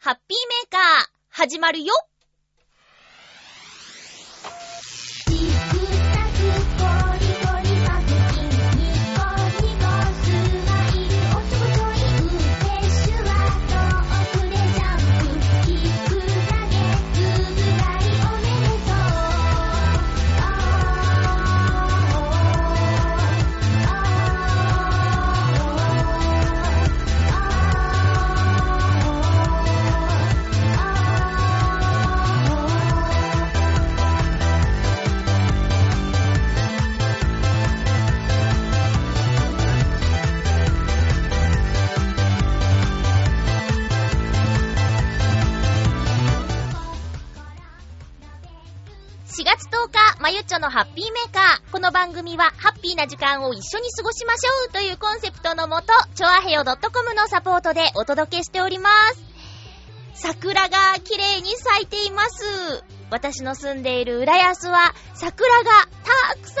ハッピーメーカー、始まるよ。まゆちょのハッピーメーカー。この番組は、ハッピーな時間を一緒に過ごしましょうというコンセプトのもと、ちょあへよ .com のサポートでお届けしております。桜が綺麗に咲いています。私の住んでいる浦安は、桜がたくさん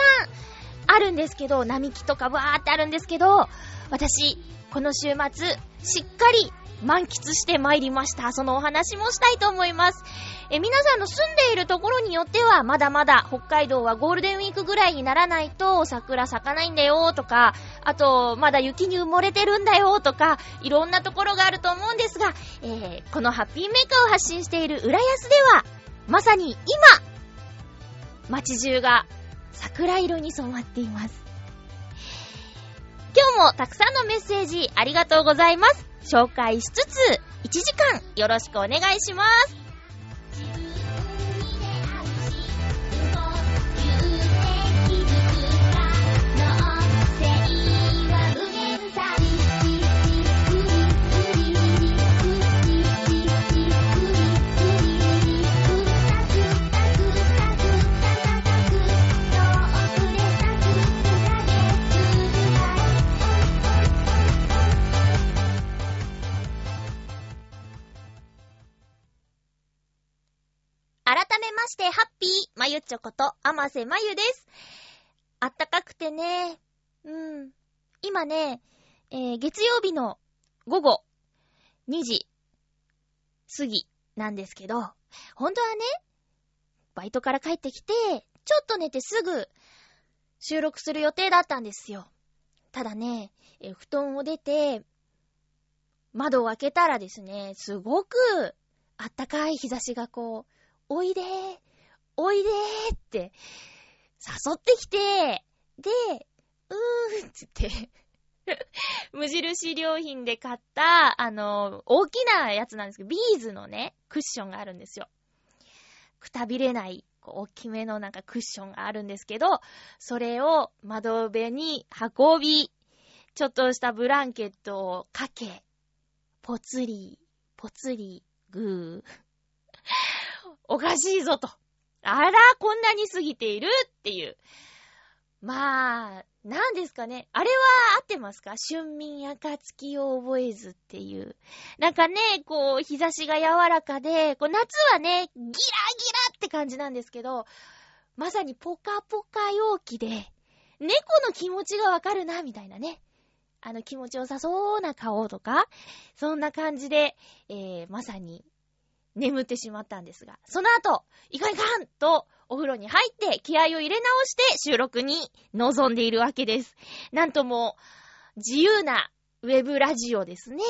あるんですけど、並木とかわーってあるんですけど、私、この週末、しっかり満喫して参りました。そのお話もしたいと思います。え、皆さんの住んでいるところによっては、まだまだ北海道はゴールデンウィークぐらいにならないと桜咲かないんだよとか、あと、まだ雪に埋もれてるんだよとか、いろんなところがあると思うんですが、えー、このハッピーメーカーを発信している浦安では、まさに今、街中が桜色に染まっています。今日もたくさんのメッセージありがとうございます。紹介しつつ、1時間よろしくお願いします。して、ハッピー、まゆちょこと、あませまゆです。あったかくてね、うん。今ね、えー、月曜日の午後2時過ぎなんですけど、本当はね、バイトから帰ってきて、ちょっと寝てすぐ収録する予定だったんですよ。ただね、え布団を出て、窓を開けたらですね、すごくあったかい日差しがこう、おいでー、おいでーって、誘ってきて、で、うーんつって 無印良品で買った、あの、大きなやつなんですけど、ビーズのね、クッションがあるんですよ。くたびれない、こう大きめのなんかクッションがあるんですけど、それを窓辺に運び、ちょっとしたブランケットをかけ、ぽつり、ぽつり、ぐー。おかしいぞと。あら、こんなに過ぎているっていう。まあ、何ですかね。あれは合ってますか？春眠暁を覚えずっていう。なんかね、こう、日差しが柔らかで、こう夏はね、ギラギラって感じなんですけど、まさにポカポカ陽気で、猫の気持ちがわかるな、みたいなね。あの気持ちよさそうな顔とか、そんな感じで、えー、まさに眠ってしまったんですが、その後、いかんいかんと、お風呂に入って気合を入れ直して収録に臨んでいるわけです。なんとも、自由なウェブラジオですね。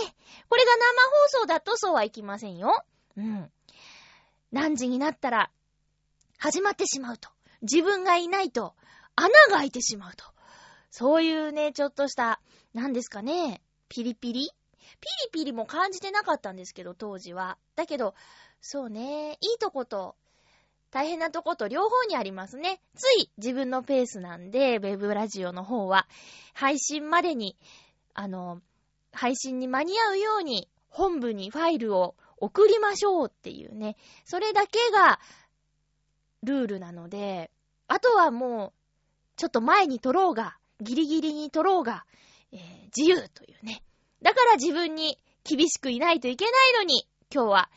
これが生放送だとそうはいきませんよ。うん。何時になったら、始まってしまうと。自分がいないと、穴が開いてしまうと。そういうね、ちょっとした、何ですかね、ピリピリピリピリも感じてなかったんですけど、当時は。だけど、そうね、いいとこと、大変なとこと両方にありますね。つい自分のペースなんで、ウェブラジオの方は、配信までに、あの、配信に間に合うように、本部にファイルを送りましょうっていうね、それだけが、ルールなので、あとはもう、ちょっと前に撮ろうが、ギリギリに撮ろうが、えー、自由というね、だから自分に厳しくいないといけないのに、今日は、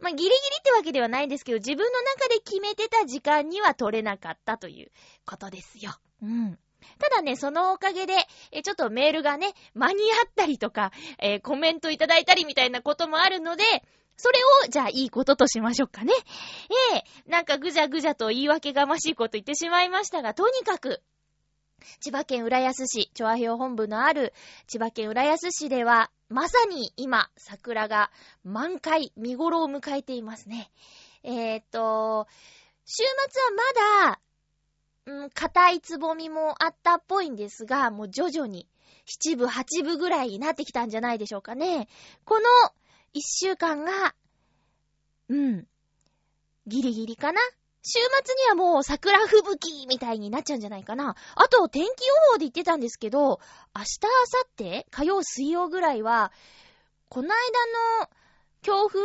まあ、ギリギリってわけではないんですけど、自分の中で決めてた時間には取れなかったということですよ。うん。ただね、そのおかげで、え、ちょっとメールがね、間に合ったりとか、えー、コメントいただいたりみたいなこともあるので、それを、じゃあいいこととしましょうかね。ええなんかぐじゃぐじゃと言い訳がましいこと言ってしまいましたが、とにかく、千葉県浦安市、調和表本部のある千葉県浦安市では、まさに今、桜が満開、見頃を迎えていますね。えー、っと、週末はまだ、うん、硬いつぼみもあったっぽいんですが、もう徐々に、七部、八部ぐらいになってきたんじゃないでしょうかね。この一週間が、うん、ギリギリかな？週末にはもう桜吹雪みたいになっちゃうんじゃないかな。あと、天気予報で言ってたんですけど、明日、明後日、火曜、水曜ぐらいは、この間の強風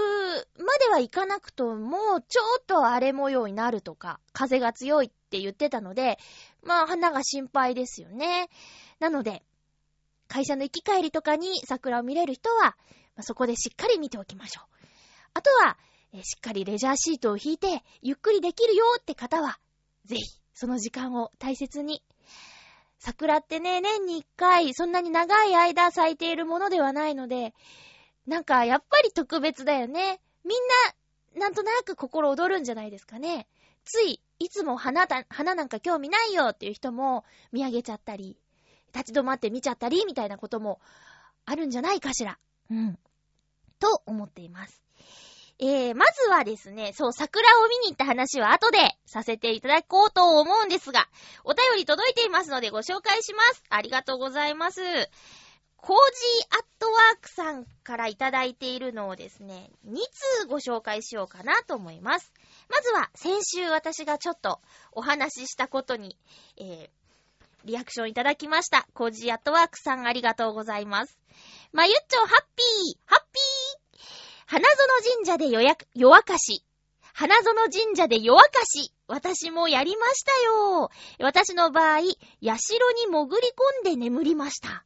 まではいかなくとも、ちょっと荒れ模様になるとか、風が強いって言ってたので、まあ、花が心配ですよね。なので、会社の行き帰りとかに桜を見れる人は、まあ、そこでしっかり見ておきましょう。あとは、えしっかりレジャーシートを引いて、ゆっくりできるよって方は、ぜひ、その時間を大切に。桜ってね、年に一回、そんなに長い間咲いているものではないので、なんか、やっぱり特別だよね。みんな、なんとなく心躍るんじゃないですかね。つい、いつも花だ、花なんか興味ないよっていう人も見上げちゃったり、立ち止まって見ちゃったり、みたいなこともあるんじゃないかしら。うん。と思っています。えー、まずはですね、そう、桜を見に行った話は後でさせていただこうと思うんですが、お便り届いていますのでご紹介します。ありがとうございます。コージーアットワークさんからいただいているのをですね、2通ご紹介しようかなと思います。まずは、先週私がちょっとお話ししたことに、えー、リアクションいただきました。コージーアットワークさんありがとうございます。まゆっちょ、ハッピーハッピー花園神社で予約、夜明かし。花園神社で夜明かし。私もやりましたよ。私の場合、社に潜り込んで眠りました。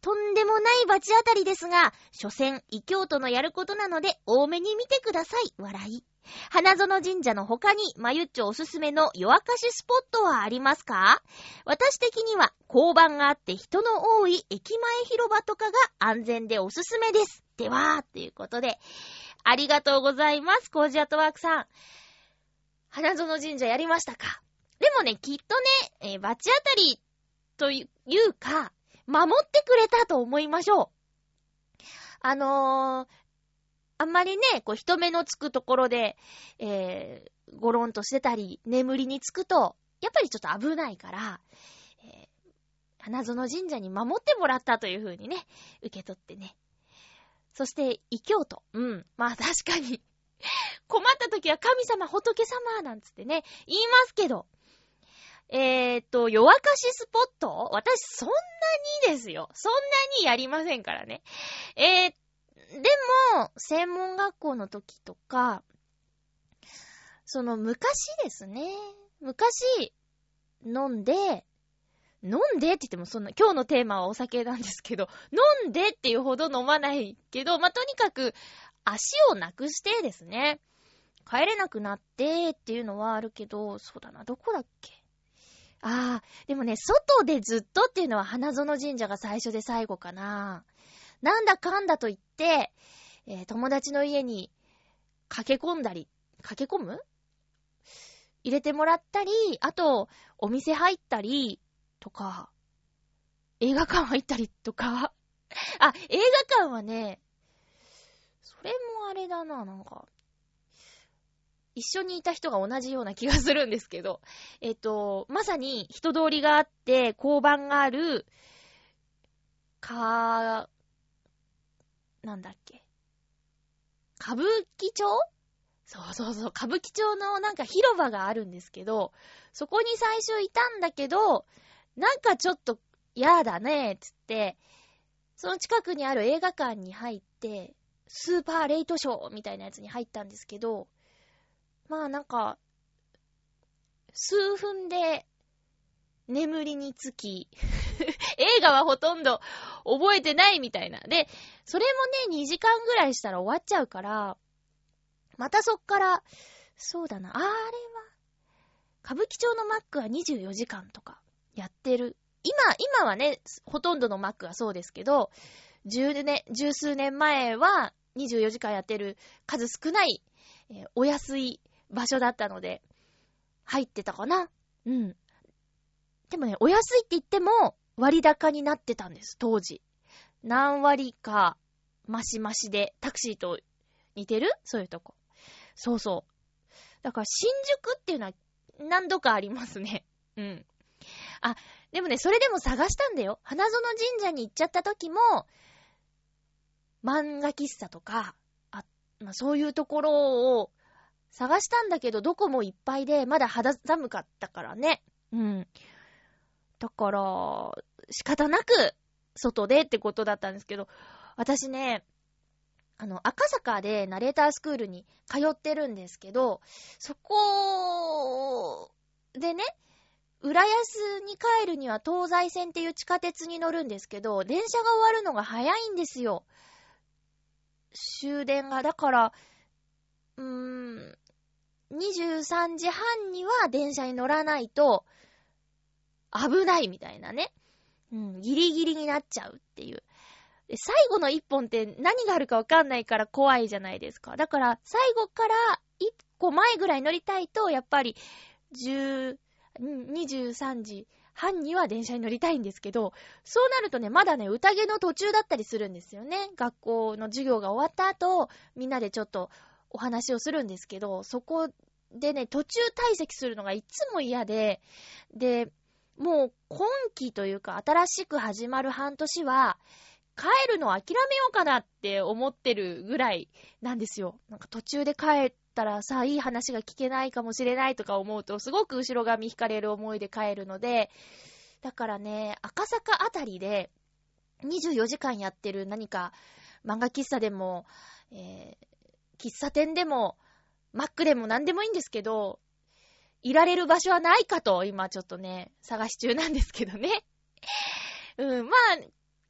とんでもない罰当たりですが、所詮、異教徒のやることなので、多めに見てください。笑い。花園神社の他に、まゆっちょおすすめの夜明かしスポットはありますか？私的には、交番があって人の多い駅前広場とかが安全でおすすめです。では、ということで、ありがとうございます、コージアトワークさん。花園神社やりましたか？でもね、きっとね、えー、罰当たりというか、守ってくれたと思いましょう。あのー、あんまりね、こう人目のつくところで、えー、ゴロンとしてたり、眠りにつくと、やっぱりちょっと危ないから、えー、花園神社に守ってもらったという風にね、受け取ってね。そして、異教徒。うん。まあ確かに 困った時は神様、仏様、なんつってね、言いますけど。え、っと、夜明かしスポット？私、そんなにですよ。そんなにやりませんからね。えー、でも、専門学校の時とか、その昔ですね。昔、飲んで、飲んでって言ってもそんな、今日のテーマはお酒なんですけど、飲んでっていうほど飲まないけど、まあ、とにかく、足をなくしてですね、帰れなくなってっていうのはあるけど、そうだな、どこだっけ？ああ、でもね、外でずっとっていうのは花園神社が最初で最後かな。なんだかんだと言って、えー、友達の家に駆け込んだり、駆け込む？入れてもらったり、あと、お店入ったり、とか、映画館入ったりとか。あ、映画館はね、それもあれだな、なんか。一緒にいた人が同じような気がするんですけど、えっ、と、まさに人通りがあって、交番がある、か、なんだっけ？歌舞伎町？そうそうそう、歌舞伎町のなんか広場があるんですけど、そこに最初いたんだけど、なんかちょっと嫌だね、つって、その近くにある映画館に入って、スーパーレイトショーみたいなやつに入ったんですけど、まあなんか、数分で眠りにつき 映画はほとんど覚えてないみたいな。で、それもね、2時間ぐらいしたら終わっちゃうから、またそっから、そうだな、あれは、歌舞伎町のマックは24時間とかやってる。今、今はね、ほとんどのマックはそうですけど、十年、十数年前は24時間やってる数少ない、えーお安い場所だったので、入ってたかなうん。でもね、お安いって言っても割高になってたんです、当時。何割か、マシマシで、タクシーと似てる？そういうとこ。そうそう。だから、新宿っていうのは何度かありますね。うん。あ、でもね、それでも探したんだよ。花園神社に行っちゃった時も、漫画喫茶とか、あ、まあ、そういうところを探したんだけど、どこもいっぱいで、まだ肌寒かったからね。うん。だから、仕方なく、外でってことだったんですけど、私ね、あの、赤坂でナレータースクールに通ってるんですけど、そこでね、浦安に帰るには東西線っていう地下鉄に乗るんですけど、電車が終わるのが早いんですよ。終電が。だから、うーん、23時半には電車に乗らないと危ないみたいなね。うん、ギリギリになっちゃうっていう。で最後の一本って何があるかわかんないから怖いじゃないですか。だから、最後から一個前ぐらい乗りたいと、やっぱり、10、うん23時半には電車に乗りたいんですけど、そうなるとね、まだね、宴の途中だったりするんですよね。学校の授業が終わった後、みんなでちょっとお話をするんですけど、そこでね、途中退席するのがいつも嫌で、で、もう今期というか新しく始まる半年は、帰るの諦めようかなって思ってるぐらいなんですよ。なんか途中で帰ったらさ、いい話が聞けないかもしれないとか思うと、すごく後ろ髪引かれる思いで帰るので、だからね、赤坂あたりで24時間やってる何か漫画喫茶でも、えー、喫茶店でも、マックでも何でもいいんですけど、いられる場所はないかと、今ちょっとね、探し中なんですけどね。うん、まあ、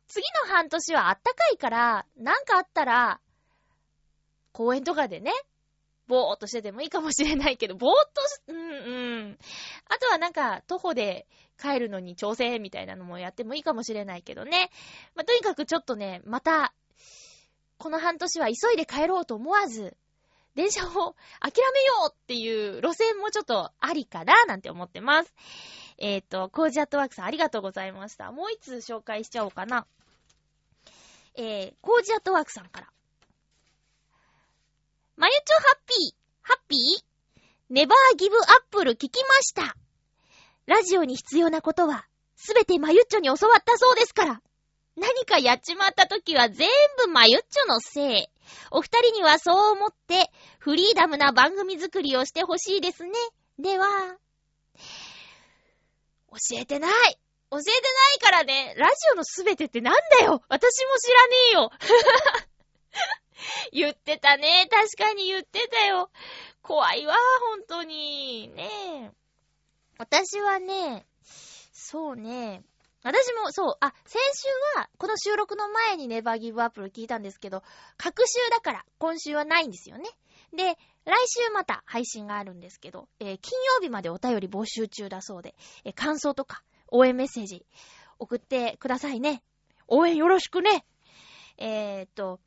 次の半年はあったかいから、なんかあったら、公園とかでね、ぼーっとしててもいいかもしれないけど、ぼーっとし、うんうん。あとはなんか、徒歩で帰るのに挑戦みたいなのもやってもいいかもしれないけどね。まあ、とにかくちょっとね、また、この半年は急いで帰ろうと思わず、電車を諦めようっていう路線もちょっとありかななんて思ってます。えっ、と、コージアットワークさんありがとうございました。もう一通紹介しちゃおうかな。えー、コージアットワークさんから。まゆちょハッピー、ハッピー？ネバーギブアップル聞きました。ラジオに必要なことは、すべてまゆっちょに教わったそうですから。何かやっちまった時は全部まゆっちょのせい。お二人にはそう思って、フリーダムな番組作りをしてほしいですね。では、教えてない。教えてないからね、ラジオのすべてってなんだよ私も知らねえよ 言ってたね。確かに言ってたよ。怖いわ、本当に。ねえ。私はね、そうね、私も、そう、あ、先週は、この収録の前にネバーギブアップル聞いたんですけど、各週だから、今週はないんですよね。で、来週また配信があるんですけど、えー金曜日までお便り募集中だそうで、えー感想とか、応援メッセージ、送ってくださいね。応援よろしくね。えーっと、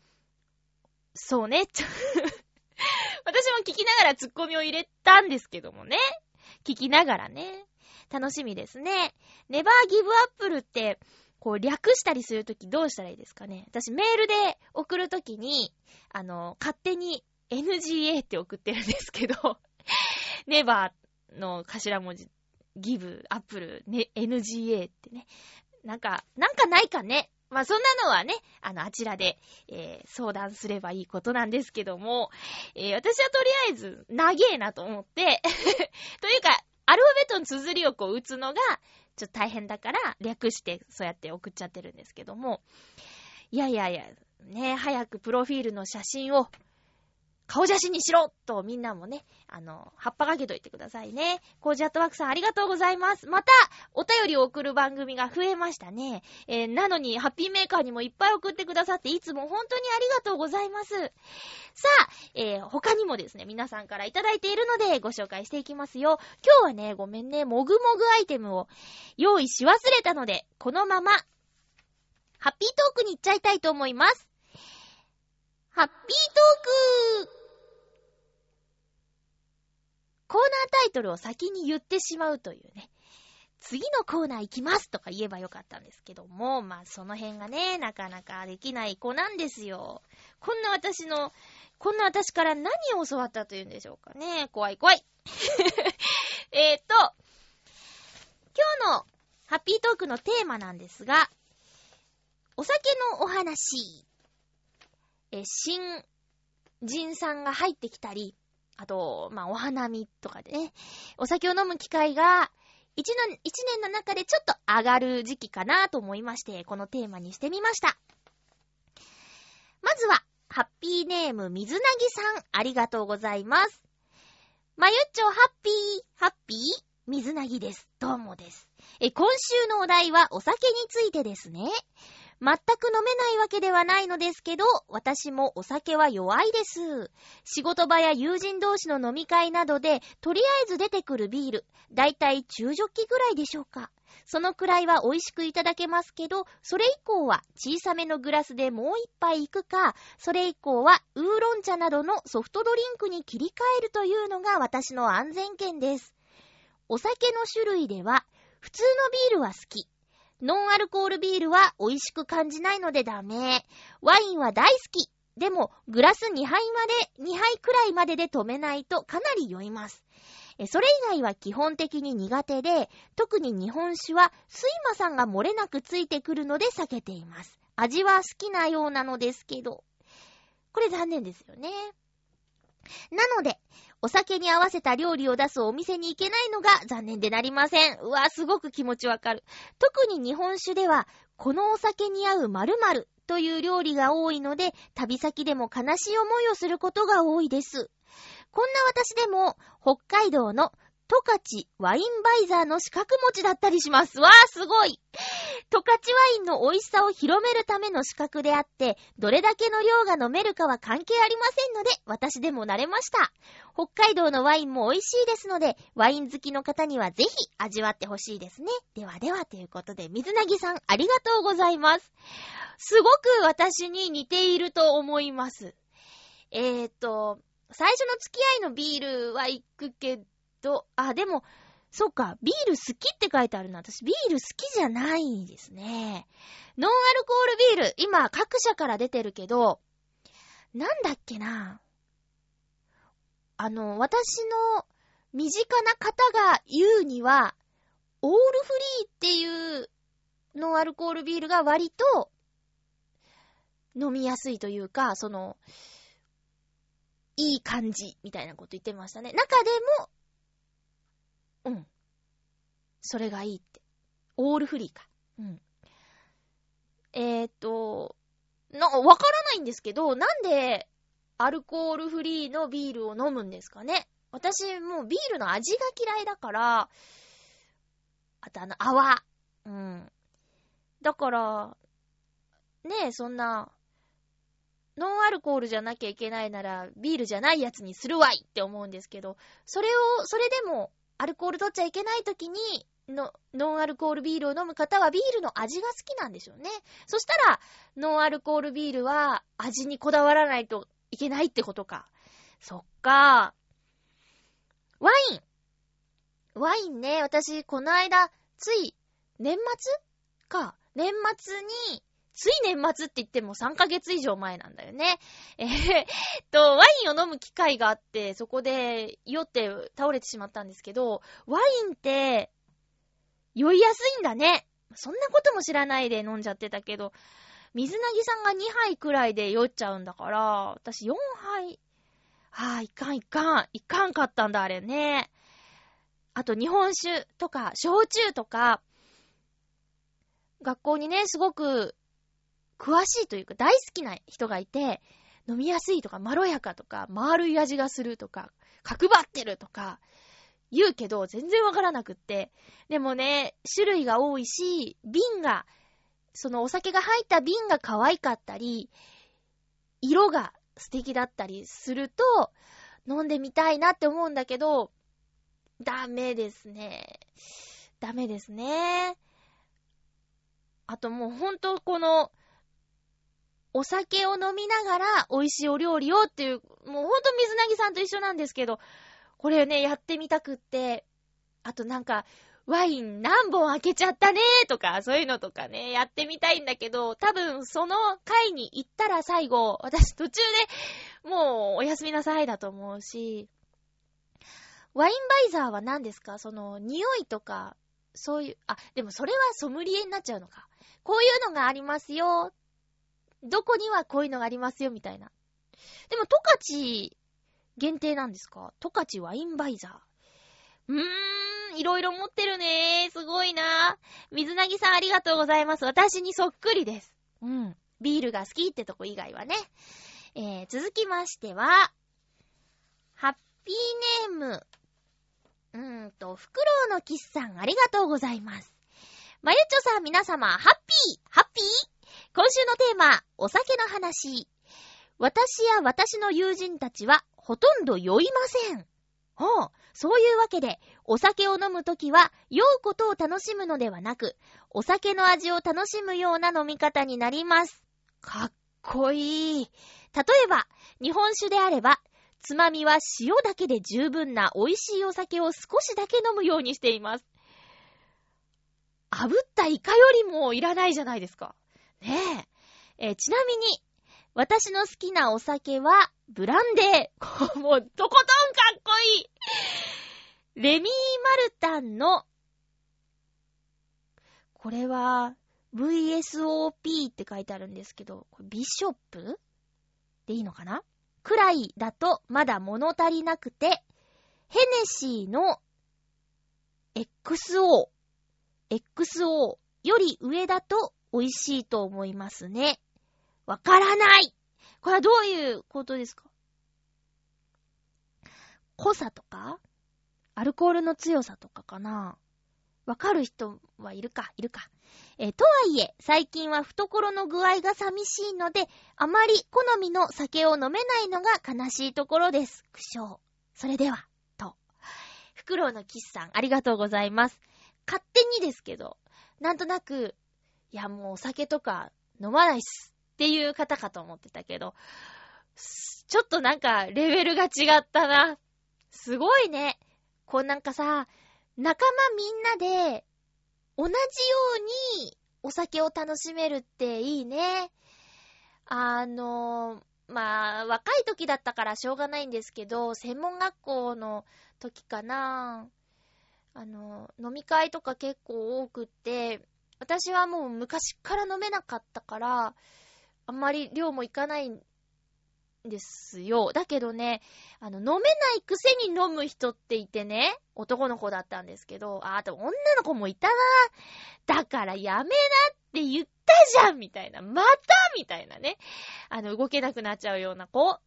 そうね。ち ょ私も聞きながらツッコミを入れたんですけどもね。聞きながらね。楽しみですね。ネバーギブアップルって、こう略したりするときどうしたらいいですかね私メールで送るときに、あの、勝手に NGA って送ってるんですけど、ネバーの頭文字、ギブ、アップル、ね、NGA ってね。なんか、なんかないかね。まあ、そんなのはね、あの、あちらで、えー相談すればいいことなんですけども、えー私はとりあえず、長えなと思って、というか、アルファベットの綴りをこう打つのが、ちょっと大変だから、略してそうやって送っちゃってるんですけども、いやいやいや、ね、早くプロフィールの写真を、顔写真にしろとみんなもね、あの、葉っぱかけといてくださいね。コージアットワークさんありがとうございます。また、お便りを送る番組が増えましたね。えーなのに、ハッピーメーカーにもいっぱい送ってくださって、いつも本当にありがとうございます。さあ、えー他にもですね、皆さんからいただいているので、ご紹介していきますよ。今日はね、ごめんね、もぐもぐアイテムを用意し忘れたので、このまま、ハッピートークに行っちゃいたいと思います。ハッピートークコーナータイトルを先に言ってしまうというね。次のコーナー行きますとか言えばよかったんですけども、まあその辺がね、なかなかできない子なんですよ。こんな私の、こんな私から何を教わったというんでしょうかね。怖い怖い。えっと、今日のハッピートークのテーマなんですが、お酒のお話。え、新人さんが入ってきたり、あと、まあ、お花見とかでね、お酒を飲む機会が、一年、一年の中でちょっと上がる時期かなと思いまして、このテーマにしてみました。まずは、ハッピーネーム、水なぎさん、ありがとうございます。まゆっちょ、ハッピー、ハッピー、水なぎです。どうもです。え、今週のお題はお酒についてですね。全く飲めないわけではないのですけど、私もお酒は弱いです。仕事場や友人同士の飲み会などで、とりあえず出てくるビール、だいたい中ジョッキぐらいでしょうか。そのくらいは美味しくいただけますけど、それ以降は小さめのグラスでもう一杯行くか、それ以降はウーロン茶などのソフトドリンクに切り替えるというのが私の安全圏です。お酒の種類では、普通のビールは好き。ノンアルコールビールは美味しく感じないのでダメ。ワインは大好き。でも、グラス2杯まで、2杯くらいまでで止めないとかなり酔います。それ以外は基本的に苦手で、特に日本酒は睡魔さんが漏れなくついてくるので避けています。味は好きなようなのですけど。これ残念ですよね。なので、お酒に合わせた料理を出すお店に行けないのが残念でなりません。うわ、すごく気持ちわかる。特に日本酒では、このお酒に合う〇〇という料理が多いので、旅先でも悲しい思いをすることが多いです。こんな私でも、北海道のトカチワインバイザーの資格持ちだったりします。わー、すごいトカチワインの美味しさを広めるための資格であって、どれだけの量が飲めるかは関係ありませんので、私でも慣れました。北海道のワインも美味しいですので、ワイン好きの方にはぜひ味わってほしいですね。ではではということで、水なぎさんありがとうございます。すごく私に似ていると思います。えーと、最初の付き合いのビールは行くけど、とあ、でも、そっか、ビール好きって書いてあるな。私、ビール好きじゃないんですね。ノンアルコールビール、今、各社から出てるけど、なんだっけな。あの、私の身近な方が言うには、オールフリーっていうノンアルコールビールが割と飲みやすいというか、その、いい感じみたいなこと言ってましたね。中でも、うん。それがいいって。オールフリーか。うん。えー、っと、な、わからないんですけど、なんで、アルコールフリーのビールを飲むんですかね私、もうビールの味が嫌いだから、あとあの、泡。うん。だから、ねえ、そんな、ノンアルコールじゃなきゃいけないなら、ビールじゃないやつにするわいって思うんですけど、それを、それでも、アルコール取っちゃいけない時に、の、ノンアルコールビールを飲む方はビールの味が好きなんでしょうね。そしたら、ノンアルコールビールは味にこだわらないといけないってことか。そっか。ワイン。ワインね、私、この間、つい、年末？か。年末に、つい年末って言っても3ヶ月以上前なんだよね。えー、っと、ワインを飲む機会があって、そこで酔って倒れてしまったんですけど、ワインって、酔いやすいんだね。そんなことも知らないで飲んじゃってたけど、水なぎさんが2杯くらいで酔っちゃうんだから、私4杯、はあ、いかんいかん、いかんかったんだ、あれね。あと日本酒とか、焼酎とか、学校にね、すごく詳しいというか大好きな人がいて、飲みやすいとか、まろやかとか、丸い味がするとか、角張ってるとか、言うけど、全然わからなくって。でもね、種類が多いし、瓶が、そのお酒が入った瓶が可愛かったり、色が素敵だったりすると、飲んでみたいなって思うんだけど、ダメですね。ダメですね。あともうほんとこの、お酒を飲みながら美味しいお料理をっていう、もうほんと水なぎさんと一緒なんですけど、これね、やってみたくって、あとなんか、ワイン何本開けちゃったねーとか、そういうのとかね、やってみたいんだけど、多分その回に行ったら最後、私途中でもうおやすみなさいだと思うし、ワインバイザーは何ですか？その、匂いとか、そういう、あ、でもそれはソムリエになっちゃうのか。こういうのがありますよ。どこにはこういうのがありますよ、みたいな。でも、トカチ限定なんですか？トカチワインバイザー。うーん、いろいろ持ってるねすごいな水なぎさんありがとうございます。私にそっくりです。うん。ビールが好きってとこ以外はね。えー、続きましては、ハッピーネーム、うーんと、フクロウのキスさんありがとうございます。まゆちょさん皆様、ハッピーハッピー？今週のテーマ、お酒の話。私や私の友人たちは、ほとんど酔いません。ほう。そういうわけで、お酒を飲むときは、酔うことを楽しむのではなく、お酒の味を楽しむような飲み方になります。かっこいい。例えば、日本酒であれば、つまみは塩だけで十分な美味しいお酒を少しだけ飲むようにしています。炙ったイカよりもいらないじゃないですか。ねえ。えー、ちなみに、私の好きなお酒は、ブランデー。もう、とことんかっこいいレミー・マルタンの、これは、VSOP って書いてあるんですけど、ビショップ？でいいのかな？くらいだとまだ物足りなくて、ヘネシーの XO、XO より上だと美味しいと思いますね。わからないこれはどういうことですか？濃さとか？アルコールの強さとかかな？わかる人はいるか、いるか？えー、とはいえ、最近は懐の具合が寂しいので、あまり好みの酒を飲めないのが悲しいところです。苦笑。それでは、と。フクロウのキスさん、ありがとうございます。勝手にですけど、なんとなく、いやもうお酒とか飲まないっすっていう方かと思ってたけど、ちょっとなんかレベルが違ったな。すごいね。こうなんかさ、仲間みんなで、同じようにお酒を楽しめるっていいね。あの、まあ、若い時だったからしょうがないんですけど、専門学校の時かな。あの、飲み会とか結構多くって、私はもう昔から飲めなかったから、あんまり量もいかないんですよ。だけどね、あの、飲めないくせに飲む人っていてね、男の子だったんですけど、あ、あと女の子もいたな。だからやめなって言ったじゃんみたいな。またみたいなね。あの、動けなくなっちゃうような子。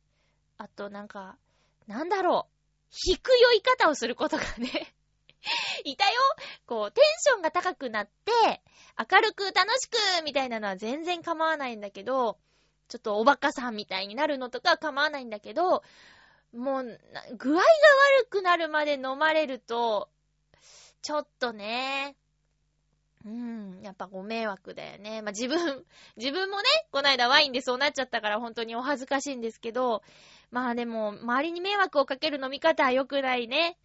あと、なんか、なんだろう。引く酔い方をすることがね いたよこう、テンションが高くなって、明るく楽しくみたいなのは全然構わないんだけど、ちょっとおバカさんみたいになるのとか構わないんだけど、もう、具合が悪くなるまで飲まれると、ちょっとね、うん、やっぱご迷惑だよね。まあ、自分、自分もね、こないだワインでそうなっちゃったから本当にお恥ずかしいんですけど、まあでも、周りに迷惑をかける飲み方は良くないね。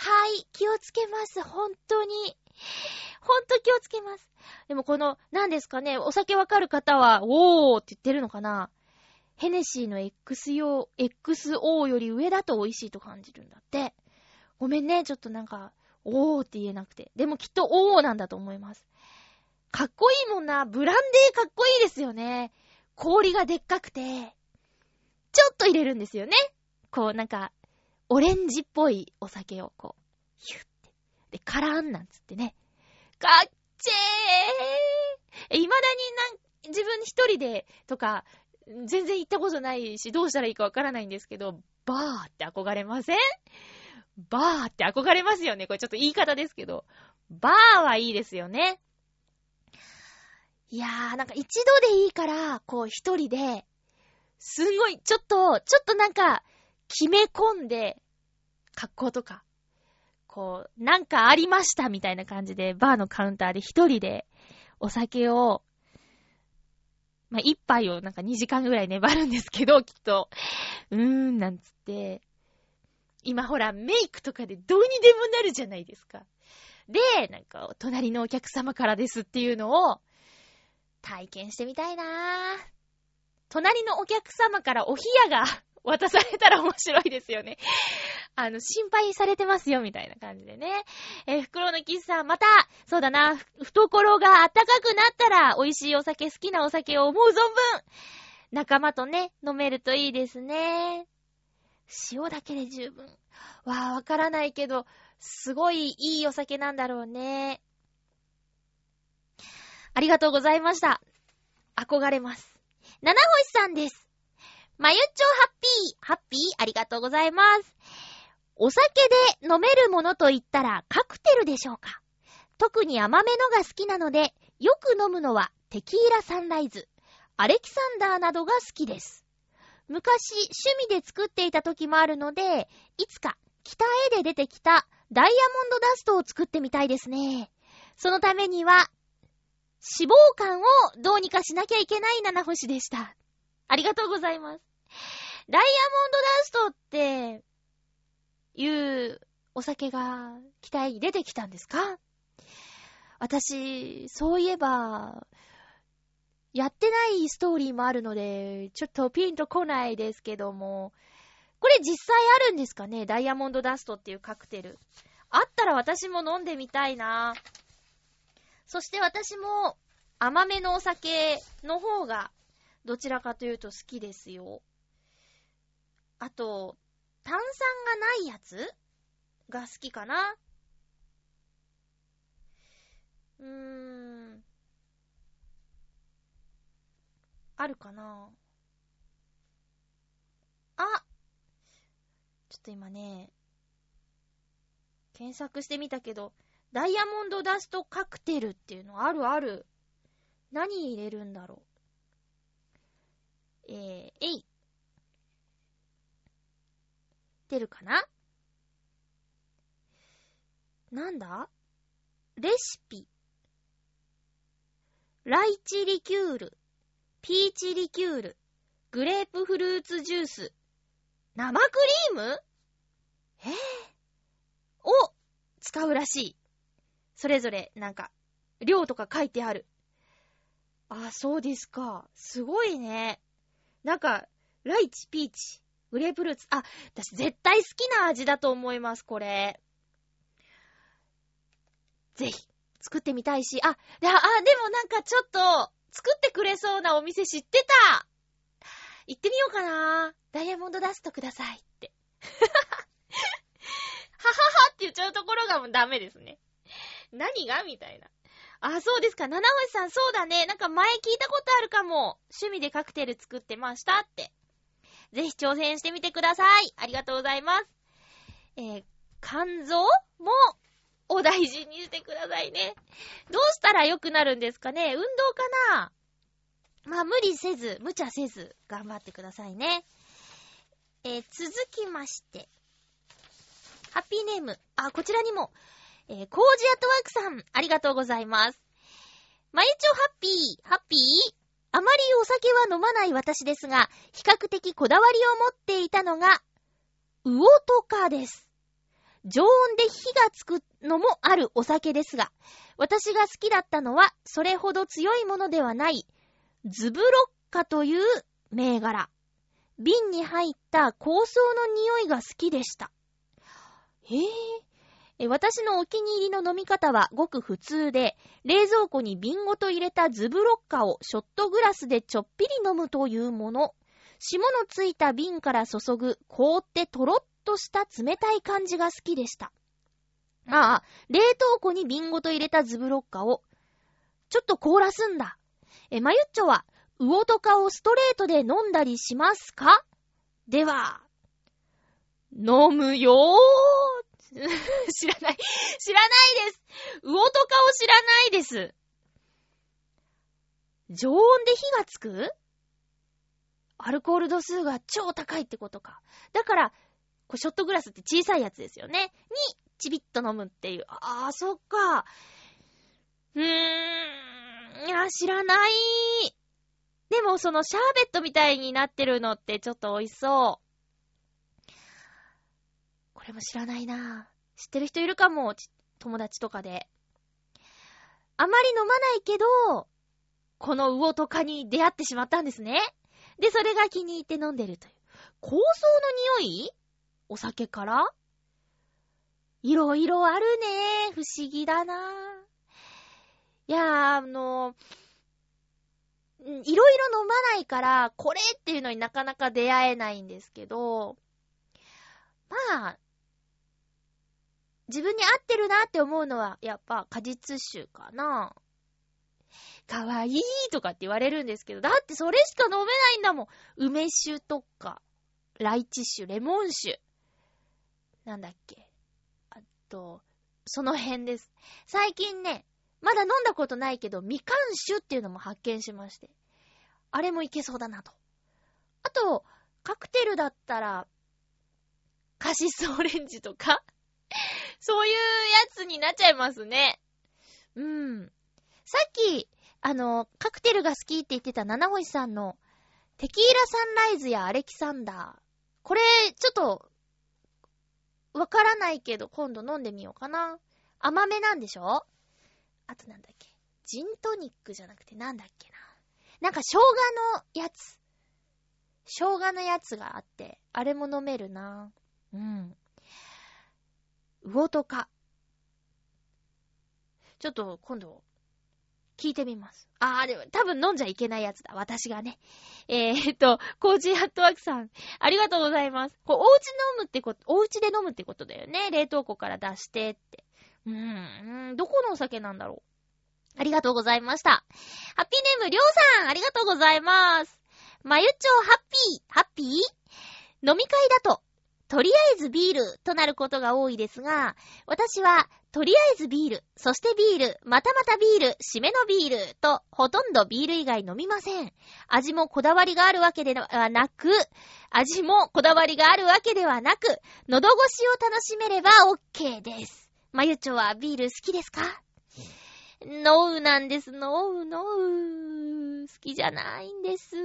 はい、気をつけます、本当に。ほんと気をつけます。でもこの、何ですかね、お酒わかる方は、おーって言ってるのかなヘネシーの X 用、XO より上だと美味しいと感じるんだって。ごめんね、ちょっとなんか、おーって言えなくて。でもきっとおーなんだと思います。かっこいいもんな。ブランデーかっこいいですよね。氷がでっかくて、ちょっと入れるんですよね。こうなんか、オレンジっぽいお酒をこう、ヒュッて。で、カラーンなんつってね。かっちえー未だになん、自分一人でとか、全然行ったことないし、どうしたらいいかわからないんですけど、バーって憧れません？バーって憧れますよね。これちょっと言い方ですけど。バーはいいですよね。いやー、なんか一度でいいから、こう一人で、すんごい、ちょっと、ちょっとなんか、決め込んで、格好とか、こう、なんかありましたみたいな感じで、バーのカウンターで一人でお酒をまあ、一杯をなんか2時間ぐらい粘るんですけど、きっと。うーん、なんつって。今ほら、メイクとかでどうにでもなるじゃないですか。で、なんか、隣のお客様からですっていうのを、体験してみたいなぁ。隣のお客様からお冷やが渡されたら面白いですよね。あの、心配されてますよ、みたいな感じでね。えー、袋のキスさん、また、そうだな、懐が暖かくなったら、美味しいお酒、好きなお酒を思う存分、仲間とね、飲めるといいですね。塩だけで十分。わあ、わからないけど、すごいいいお酒なんだろうね。ありがとうございました。憧れます。七星さんです。まゆっちょハッピー、ハッピー、ありがとうございます。お酒で飲めるものと言ったらカクテルでしょうか？特に甘めのが好きなので、よく飲むのはテキーラサンライズ、アレキサンダーなどが好きです。昔、趣味で作っていた時もあるので、いつか北絵で出てきたダイヤモンドダストを作ってみたいですね。そのためには、脂肪肝をどうにかしなきゃいけない七星でした。ありがとうございます。ダイヤモンドダストって、いうお酒が期待に出てきたんですか？私、そういえば、やってないストーリーもあるので、ちょっとピンとこないですけども、これ実際あるんですかね？ダイヤモンドダストっていうカクテル。あったら私も飲んでみたいな。そして私も甘めのお酒の方がどちらかというと好きですよ。あと、炭酸がないやつ？が好きかな？うーん。あるかな？あちょっと今ね、検索してみたけど、ダイヤモンドダストカクテルっていうのあるある。何入れるんだろう？えー、えい。出るかな？なんだ？レシピ。ライチリキュール、ピーチリキュール、グレープフルーツジュース、生クリーム？えぇ、ー、を使うらしい。それぞれ、なんか、量とか書いてある。あ、そうですか。すごいね。なんか、ライチ、ピーチ、グレープフルーツ。あ、私絶対好きな味だと思います、これ。ぜひ、作ってみたいし、あ、であ、でもなんかちょっと、作ってくれそうなお店知ってた行ってみようかなダイヤモンドダストくださいって。はははって言っちゃうところがもうダメですね。何がみたいな。あ、そうですか。七星さん、そうだね。なんか前聞いたことあるかも。趣味でカクテル作ってましたって。ぜひ挑戦してみてください。ありがとうございます。えー、肝臓もお大事にしてくださいね。どうしたら良くなるんですかね？運動かな？まあ、無理せず、無茶せず、頑張ってくださいね。えー、続きまして。ハッピーネーム。あ、こちらにも、えー、コージアトワークさん、ありがとうございます。まゆちょハッピー、ハッピー？あまりお酒は飲まない私ですが、比較的こだわりを持っていたのが、魚とかです。常温で火がつくのもあるお酒ですが、私が好きだったのは、それほど強いものではない、ズブロッカという銘柄。瓶に入った香草の匂いが好きでした。へえ。私のお気に入りの飲み方はごく普通で、冷蔵庫に瓶ごと入れたズブロッカをショットグラスでちょっぴり飲むというもの。霜のついた瓶から注ぐ凍ってとろっとした冷たい感じが好きでした。ああ、冷凍庫に瓶ごと入れたズブロッカを、ちょっと凍らすんだ。え、まゆっちょは、魚とかをストレートで飲んだりしますか？では、飲むよー 知らない。知らないです。魚とかを知らないです。常温で火がつく？アルコール度数が超高いってことか。だから、こショットグラスって小さいやつですよね。に、ちびっと飲むっていう。ああ、そっか。うーん。いや、知らない。でもそのシャーベットみたいになってるのってちょっと美味しそう。これも知らないな知ってる人いるかも、友達とかで。あまり飲まないけど、この魚とかに出会ってしまったんですね。で、それが気に入って飲んでるという。香草の匂い？お酒から？いろいろあるね。不思議だないやー、あの、いろいろ飲まないから、これっていうのになかなか出会えないんですけど、まあ、自分に合ってるなって思うのは、やっぱ果実酒かな。かわいいとかって言われるんですけど、だってそれしか飲めないんだもん。梅酒とか、ライチ酒、レモン酒。なんだっけ。あと、その辺です。最近ね、まだ飲んだことないけど、みかん酒っていうのも発見しまして。あれもいけそうだなと。あと、カクテルだったら、カシスオレンジとかそういうやつになっちゃいますね。うん。さっき、あの、カクテルが好きって言ってた七星さんの、テキーラサンライズやアレキサンダー。これ、ちょっと、わからないけど、今度飲んでみようかな。甘めなんでしょ？あとなんだっけ？ジントニックじゃなくてなんだっけな？なんか生姜のやつ。生姜のやつがあって、あれも飲めるな。うん。魚とか。ちょっと今度、聞いてみます。あー、でも多分飲んじゃいけないやつだ。私がね。えー、っと、コージーハットワークさん、ありがとうございます。こう、お家飲むってこと、お家で飲むってことだよね。冷凍庫から出してって。うーん、どこのお酒なんだろう。ありがとうございました。ハッピーネーム、りょうさん、ありがとうございます。まゆちょハッピー、ハッピー？飲み会だと、とりあえずビールとなることが多いですが、私は、とりあえずビール、そしてビール、またまたビール、締めのビールと、ほとんどビール以外飲みません。味もこだわりがあるわけではなく、味もこだわりがあるわけではなく、喉越しを楽しめれば OK です。まゆちょはビール好きですか？ノウなんです。ノウ、ノウ。好きじゃないんです。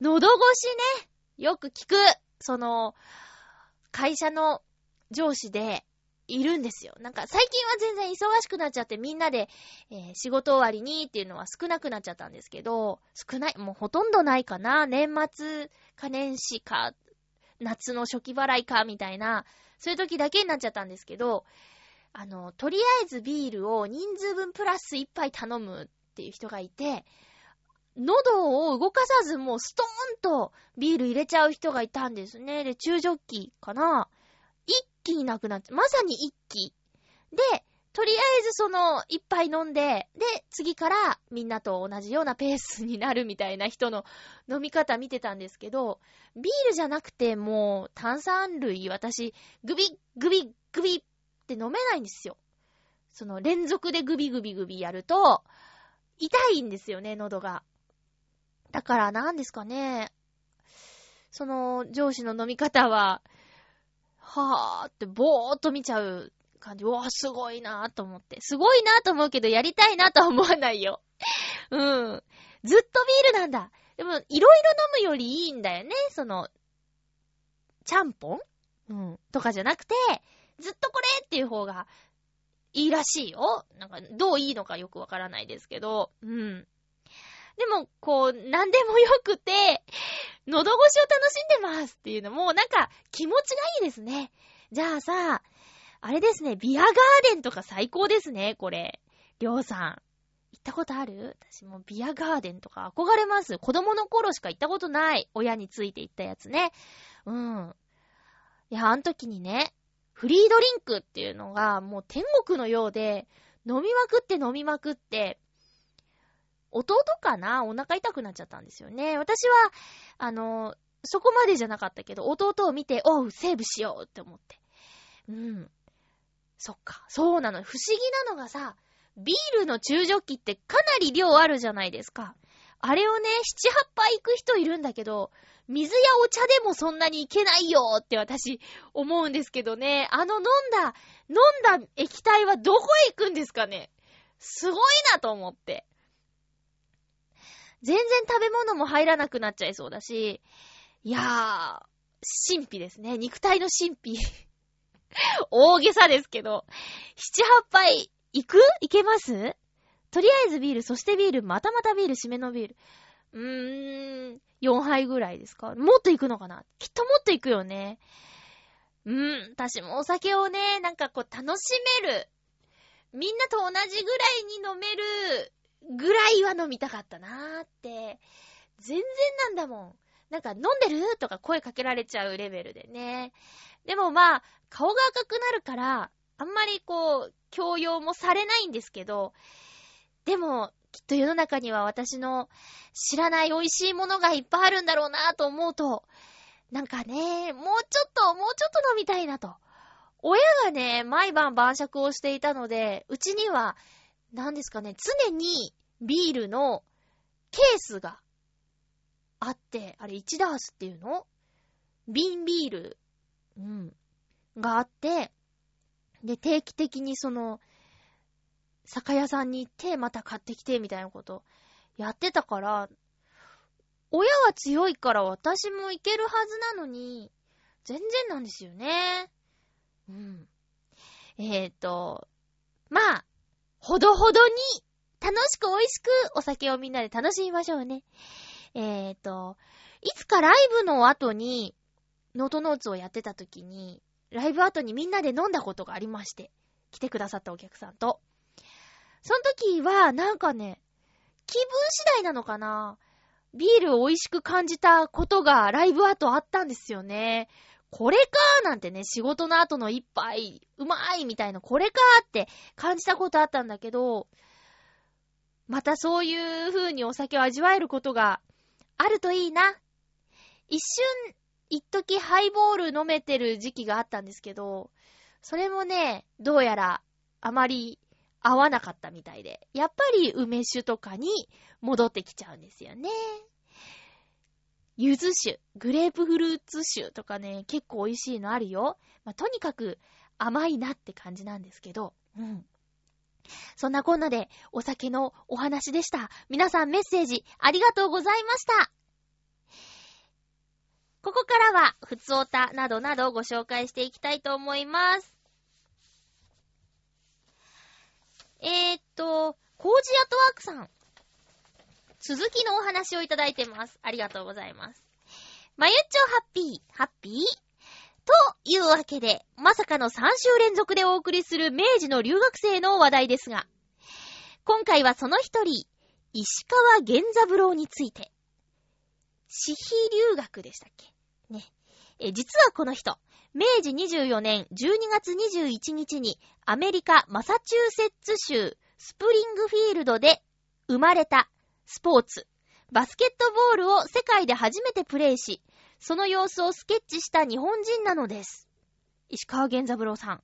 喉越しね。よく聞く。その、会社の上司でいるんですよ。なんか最近は全然忙しくなっちゃってみんなで、えー、仕事終わりにっていうのは少なくなっちゃったんですけど、少ない、もうほとんどないかな。年末か年始か、夏の初期払いか、みたいな、そういう時だけになっちゃったんですけど、あの、とりあえずビールを人数分プラス一杯頼むっていう人がいて、喉を動かさずもうストーンとビール入れちゃう人がいたんですね。で、中ジョッキーかな一気になくなっちゃう。まさに一気。で、とりあえずその一杯飲んで、で、次からみんなと同じようなペースになるみたいな人の飲み方見てたんですけど、ビールじゃなくてもう炭酸類、私、グビグビグビって飲めないんですよ。その連続でグビグビグビやると、痛いんですよね、喉が。だから何ですかね。その上司の飲み方は、はぁーってぼーっと見ちゃう感じ。うわ、すごいなーと思って。すごいなーと思うけど、やりたいなとは思わないよ。うん。ずっとビールなんだ。でも、いろいろ飲むよりいいんだよね。その、ちゃんぽん？うん。とかじゃなくて、ずっとこれっていう方がいいらしいよ。なんか、どういいのかよくわからないですけど。うん。でも、こう、なんでもよくて、喉越しを楽しんでますっていうのも、なんか、気持ちがいいですね。じゃあさ、あれですね、ビアガーデンとか最高ですね、これ。りょうさん。行ったことある？私もビアガーデンとか憧れます。子供の頃しか行ったことない。親について行ったやつね。うん。いや、あの時にね、フリードリンクっていうのがもう天国のようで、飲みまくって飲みまくって、弟かな？お腹痛くなっちゃったんですよね。私は、あの、そこまでじゃなかったけど、弟を見て、おう、セーブしようって思って。うん。そっか。そうなの。不思議なのがさ、ビールの中ジョッキってかなり量あるじゃないですか。あれをね、七八杯行く人いるんだけど、水やお茶でもそんなにいけないよって私思うんですけどね。あの飲んだ、飲んだ液体はどこへ行くんですかねすごいなと思って。全然食べ物も入らなくなっちゃいそうだし、いやー、神秘ですね。肉体の神秘。大げさですけど。七八杯、行く？行けます？とりあえずビール、そしてビール、またまたビール、締めのビール。うーん、4杯ぐらいですか？もっと行くのかな？きっともっと行くよね。うーん、私もお酒をね、なんかこう楽しめる。みんなと同じぐらいに飲めるぐらいは飲みたかったなーって。全然なんだもん。なんか飲んでる？とか声かけられちゃうレベルでね。でもまあ、顔が赤くなるから、あんまりこう、強要もされないんですけど、でも、きっと世の中には私の知らない美味しいものがいっぱいあるんだろうなと思うと、なんかね、もうちょっと、もうちょっと飲みたいなと。親がね、毎晩晩酌をしていたので、うちには、何ですかね、常にビールのケースがあって、あれ1ダースっていうの？瓶ビール、うん、があって、で、定期的にその、酒屋さんに行って、また買ってきて、みたいなことやってたから、親は強いから私もいけるはずなのに、全然なんですよね。うん。えっ、ー、と、まあ、ほどほどに楽しく美味しくお酒をみんなで楽しみましょうね。えっ、ー、と、いつかライブの後に、ノートノーツをやってた時に、ライブ後にみんなで飲んだことがありまして、来てくださったお客さんと。その時は、なんかね、気分次第なのかなビールを美味しく感じたことがライブ後あったんですよね。これかーなんてね、仕事の後の一杯、うまいみたいな、これかーって感じたことあったんだけど、またそういう風にお酒を味わえることがあるといいな。一瞬、一時ハイボール飲めてる時期があったんですけど、それもね、どうやらあまり合わなかったみたいで、やっぱり梅酒とかに戻ってきちゃうんですよね。柚子酒、グレープフルーツ酒とかね、結構美味しいのあるよ。まあ、とにかく甘いなって感じなんですけど、うん。そんなこんなでお酒のお話でした。皆さんメッセージありがとうございました。ここからは、ふつおたなどなどご紹介していきたいと思います。えー、っと、コージアトワークさん。続きのお話をいただいてます。ありがとうございます。まゆっちょハッピー、ハッピー？というわけで、まさかの3週連続でお送りする明治の留学生の話題ですが、今回はその一人、石川源三郎について。私費留学でしたっけ？ね。え、実はこの人、明治24年12月21日にアメリカマサチューセッツ州スプリングフィールドで生まれたスポーツ、バスケットボールを世界で初めてプレイし、その様子をスケッチした日本人なのです。石川源三郎さん。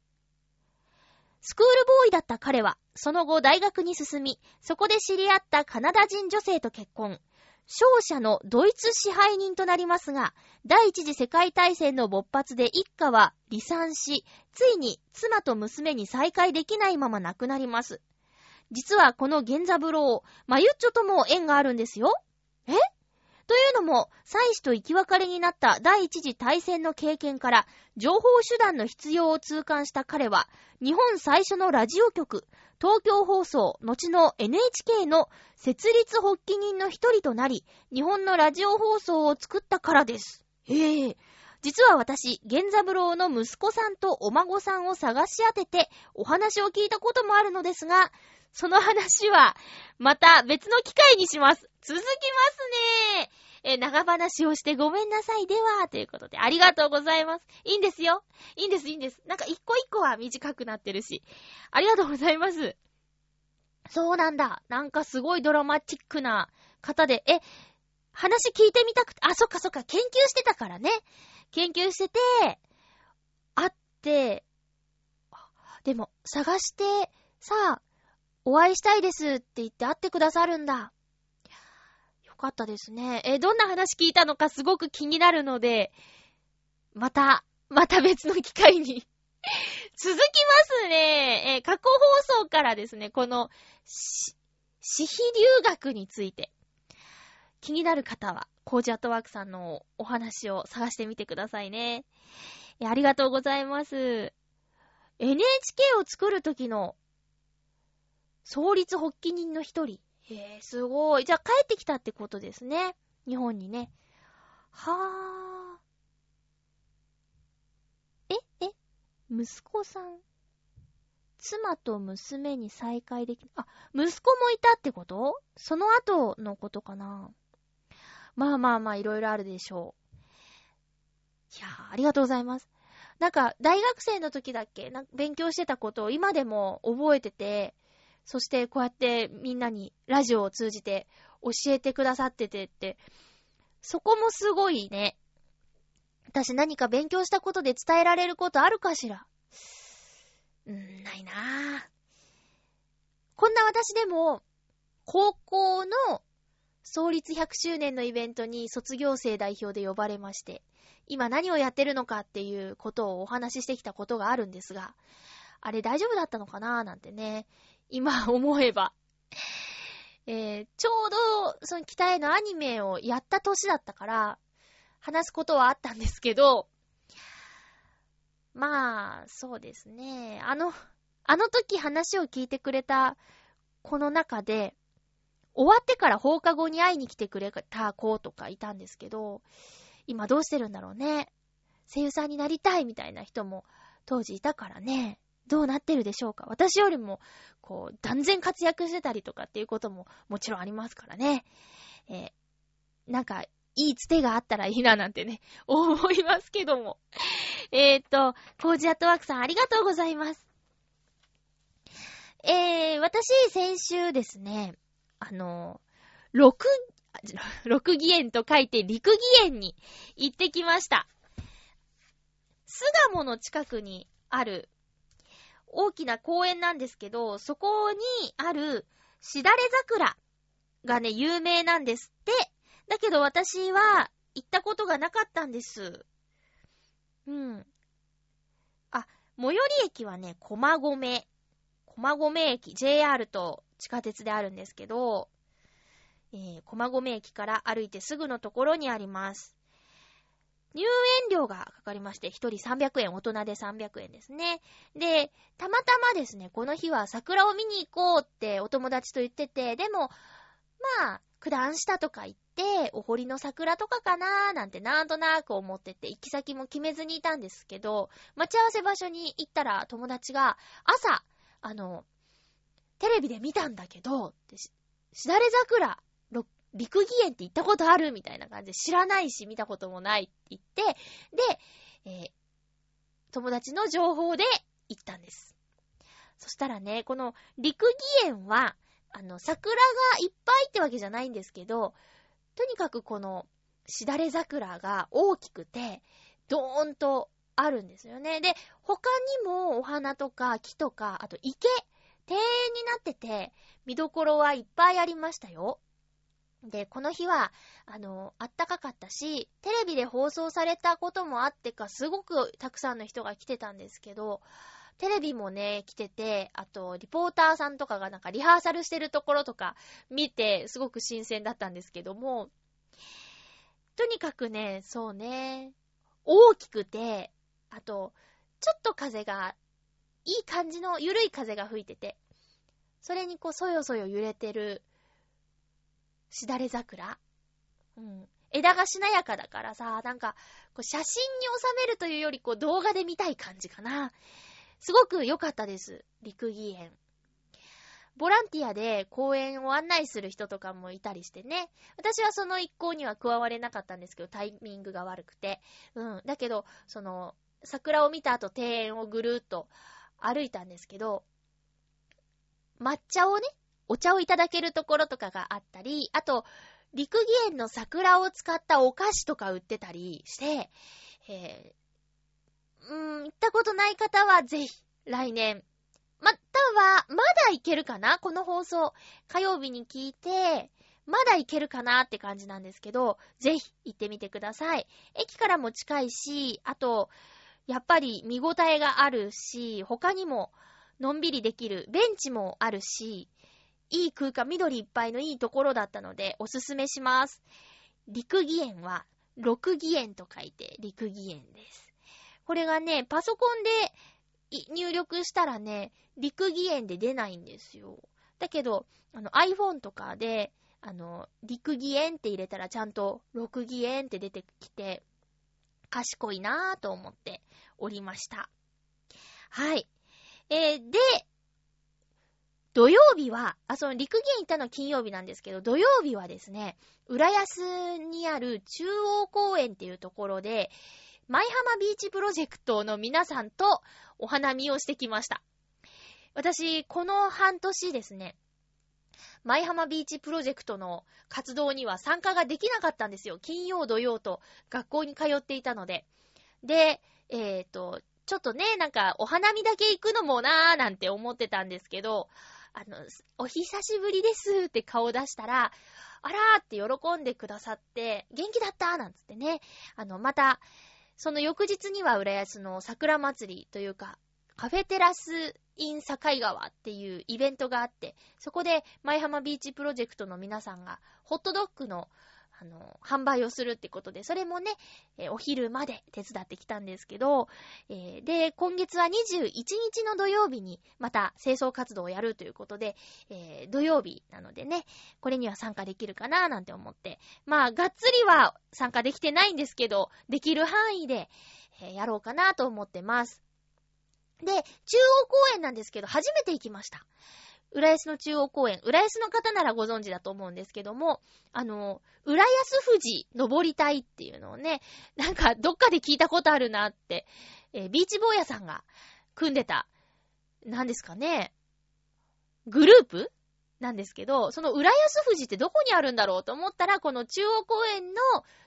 スクールボーイだった彼は、その後大学に進み、そこで知り合ったカナダ人女性と結婚。勝者のドイツ支配人となりますが、第一次世界大戦の勃発で一家は離散し、ついに妻と娘に再会できないまま亡くなります。実はこの源三郎、まゆっちょとも縁があるんですよ。え？というのも、妻子と生き別れになった第一次大戦の経験から、情報手段の必要を痛感した彼は、日本最初のラジオ局、東京放送、後の NHK の設立発起人の一人となり、日本のラジオ放送を作ったからです。へえ。実は私、源三郎の息子さんとお孫さんを探し当てて、お話を聞いたこともあるのですが、その話は、また別の機会にします。続きますね。え、長話をしてごめんなさいでは、ということで、ありがとうございます。いいんですよ。いいんです、いいんです。なんか一個一個は短くなってるし。ありがとうございます。そうなんだ。なんかすごいドラマチックな方で、え、話聞いてみたくて、あ、そっかそっか、研究してたからね。研究してて、会って、でも、探して、さあ、お会いしたいですって言って会ってくださるんだ。よかったですね。え、どんな話聞いたのかすごく気になるので、また、また別の機会に 続きますね。え、過去放送からですね、この、し私費留学について。気になる方は、コージアットワークさんのお話を探してみてくださいね。えありがとうございます。NHK を作るときの創立発起人の一人。へえ、すごい。じゃあ帰ってきたってことですね。日本にね。はぁ。え、え、息子さん妻と娘に再会でき。あ、息子もいたってこと？その後のことかなまあまあまあ、いろいろあるでしょう。いやー、ありがとうございます。なんか、大学生の時だっけ？なんか勉強してたことを今でも覚えてて、そしてこうやってみんなにラジオを通じて教えてくださっててって、そこもすごいね。私何か勉強したことで伝えられることあるかしら？うーん、ないなぁ。こんな私でも、高校の創立100周年のイベントに卒業生代表で呼ばれまして、今何をやってるのかっていうことをお話ししてきたことがあるんですが、あれ大丈夫だったのかな？ぁなんてね、今思えば。えー、ちょうど、その期待のアニメをやった年だったから、話すことはあったんですけど、まあ、そうですね。あの、あの時話を聞いてくれた子の中で、終わってから放課後に会いに来てくれた子とかいたんですけど、今どうしてるんだろうね。声優さんになりたいみたいな人も当時いたからね。どうなってるでしょうか？私よりも、こう、断然活躍してたりとかっていうことももちろんありますからね。えー、なんか、いいつてがあったらいいななんてね、思いますけども。え、っと、コージアットワークさんありがとうございます。えー、私、先週ですね、あの、六、六義園と書いて陸義園に行ってきました。巣鴨の近くにある大きな公園なんですけど、そこにあるしだれ桜がね、有名なんですって。だけど私は行ったことがなかったんです。うん。あ、最寄り駅はね、駒込。駒込駅、JR と地下鉄であるんですけど、えー、駒込駅から歩いてすぐのところにあります。入園料がかかりまして、一人300円、大人で300円ですね。で、たまたまですね、この日は桜を見に行こうってお友達と言ってて、でも、まあ、九段下とか行って、お堀の桜とかかなーなんてなんとなく思ってて、行き先も決めずにいたんですけど、待ち合わせ場所に行ったら友達が、朝、あの、テレビで見たんだけど、し、しだれ桜陸義園って行ったことあるみたいな感じで知らないし見たこともないって言って、で、えー、友達の情報で行ったんです。そしたらね、この陸義園は、あの、桜がいっぱいってわけじゃないんですけど、とにかくこの、しだれ桜が大きくて、ドーンとあるんですよね。で、他にもお花とか木とか、あと池、庭園になってて、見どころはいっぱいありましたよ。で、この日は、あの、あったかかったし、テレビで放送されたこともあってか、すごくたくさんの人が来てたんですけど、テレビもね、来てて、あと、リポーターさんとかがなんかリハーサルしてるところとか見て、すごく新鮮だったんですけども、とにかくね、そうね、大きくて、あと、ちょっと風が、いい感じの緩い風が吹いてて、それにこう、そよそよ揺れてるしだれ桜うん。枝がしなやかだからさ、なんか、こう写真に収めるというより、こう動画で見たい感じかな。すごく良かったです。陸義園。ボランティアで公園を案内する人とかもいたりしてね。私はその一行には加われなかったんですけど、タイミングが悪くて。うん。だけど、その、桜を見た後庭園をぐるーっと歩いたんですけど、抹茶をね、お茶をいただけるところとかがあったり、あと、陸義園の桜を使ったお菓子とか売ってたりして、えー、うーん、行ったことない方はぜひ、来年。または、まだ行けるかな？この放送、火曜日に聞いて、まだ行けるかなって感じなんですけど、ぜひ行ってみてください。駅からも近いし、あと、やっぱり見応えがあるし、他にものんびりできるベンチもあるし、いい空間、緑いっぱいのいいところだったので、おすすめします。陸義園は、六義園と書いて、陸義園です。これがね、パソコンで入力したらね、陸義園で出ないんですよ。だけど、あの iPhone とかで、あの、陸義園って入れたらちゃんと六義園って出てきて、賢いなぁと思っておりました。はい。えー、で、土曜日は、あ、その陸芸行ったのは金曜日なんですけど、土曜日はですね、浦安にある中央公園っていうところで、舞浜ビーチプロジェクトの皆さんとお花見をしてきました。私、この半年ですね、舞浜ビーチプロジェクトの活動には参加ができなかったんですよ。金曜、土曜と学校に通っていたので。で、えっ、ー、と、ちょっとね、なんか、お花見だけ行くのもなーなんて思ってたんですけど、あの、お久しぶりですって顔出したら、あらーって喜んでくださって、元気だったなんつってね。あの、また、その翌日には浦安の桜祭りというか、カフェテラスイン境川っていうイベントがあって、そこで舞浜ビーチプロジェクトの皆さんが、ホットドッグのあの、販売をするってことで、それもね、えー、お昼まで手伝ってきたんですけど、えー、で、今月は21日の土曜日にまた清掃活動をやるということで、えー、土曜日なのでね、これには参加できるかななんて思って、まあ、がっつりは参加できてないんですけど、できる範囲で、えやろうかなと思ってます。で、中央公園なんですけど、初めて行きました。浦安の中央公園、浦安の方ならご存知だと思うんですけども、あの、浦安富士登りたいっていうのをね、なんかどっかで聞いたことあるなって、えー、ビーチ坊やさんが組んでた、何ですかね、グループなんですけど、その浦安富士ってどこにあるんだろうと思ったら、この中央公園の